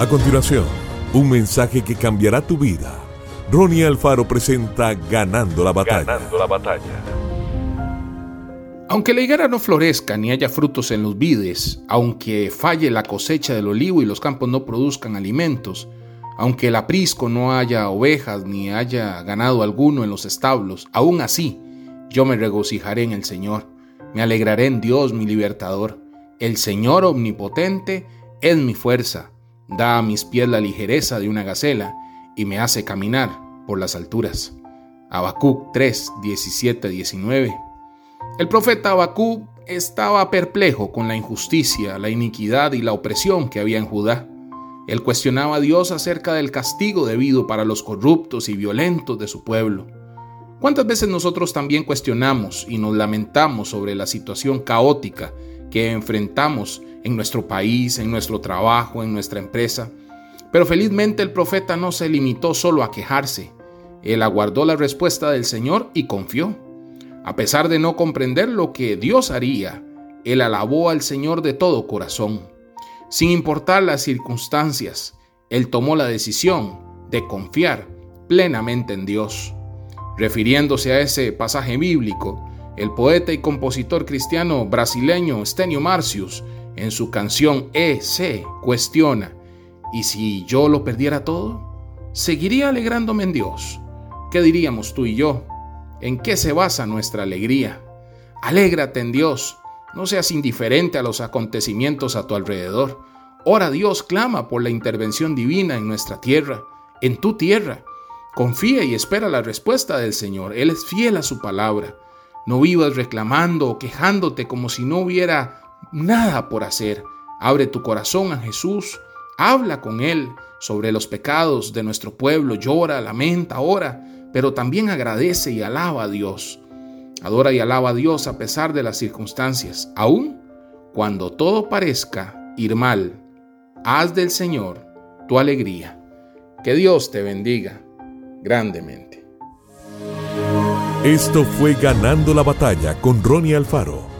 A continuación, un mensaje que cambiará tu vida. Ronnie Alfaro presenta Ganando la batalla. Ganando la batalla. Aunque la higuera no florezca ni haya frutos en los vides, aunque falle la cosecha del olivo y los campos no produzcan alimentos, aunque el aprisco no haya ovejas ni haya ganado alguno en los establos, aún así yo me regocijaré en el Señor, me alegraré en Dios mi libertador. El Señor omnipotente es mi fuerza, da a mis pies la ligereza de una gacela y me hace caminar por las alturas. Habacuc 3, 17, 19. El profeta Habacuc estaba perplejo con la injusticia, la iniquidad y la opresión que había en Judá. Él cuestionaba a Dios acerca del castigo debido para los corruptos y violentos de su pueblo. ¿Cuántas veces nosotros también cuestionamos y nos lamentamos sobre la situación caótica que enfrentamos en nuestro país, en nuestro trabajo, en nuestra empresa. Pero felizmente el profeta no se limitó solo a quejarse. Él aguardó la respuesta del Señor y confió. A pesar de no comprender lo que Dios haría, él alabó al Señor de todo corazón. Sin importar las circunstancias, él tomó la decisión de confiar plenamente en Dios. Refiriéndose a ese pasaje bíblico, el poeta y compositor cristiano brasileño Stenio Marcius, en su canción E se cuestiona, ¿y si yo lo perdiera todo? ¿Seguiría alegrándome en Dios? ¿Qué diríamos tú y yo? ¿En qué se basa nuestra alegría? Alégrate en Dios, no seas indiferente a los acontecimientos a tu alrededor. Ora Dios, clama por la intervención divina en nuestra tierra, en tu tierra. Confía y espera la respuesta del Señor. Él es fiel a su palabra. No vivas reclamando o quejándote como si no hubiera nada por hacer. Abre tu corazón a Jesús, habla con Él sobre los pecados de nuestro pueblo, llora, lamenta, ora, pero también agradece y alaba a Dios. Adora y alaba a Dios a pesar de las circunstancias, aun cuando todo parezca ir mal. Haz del Señor tu alegría. Que Dios te bendiga grandemente. Esto fue Ganando la Batalla con Ronnie Alfaro.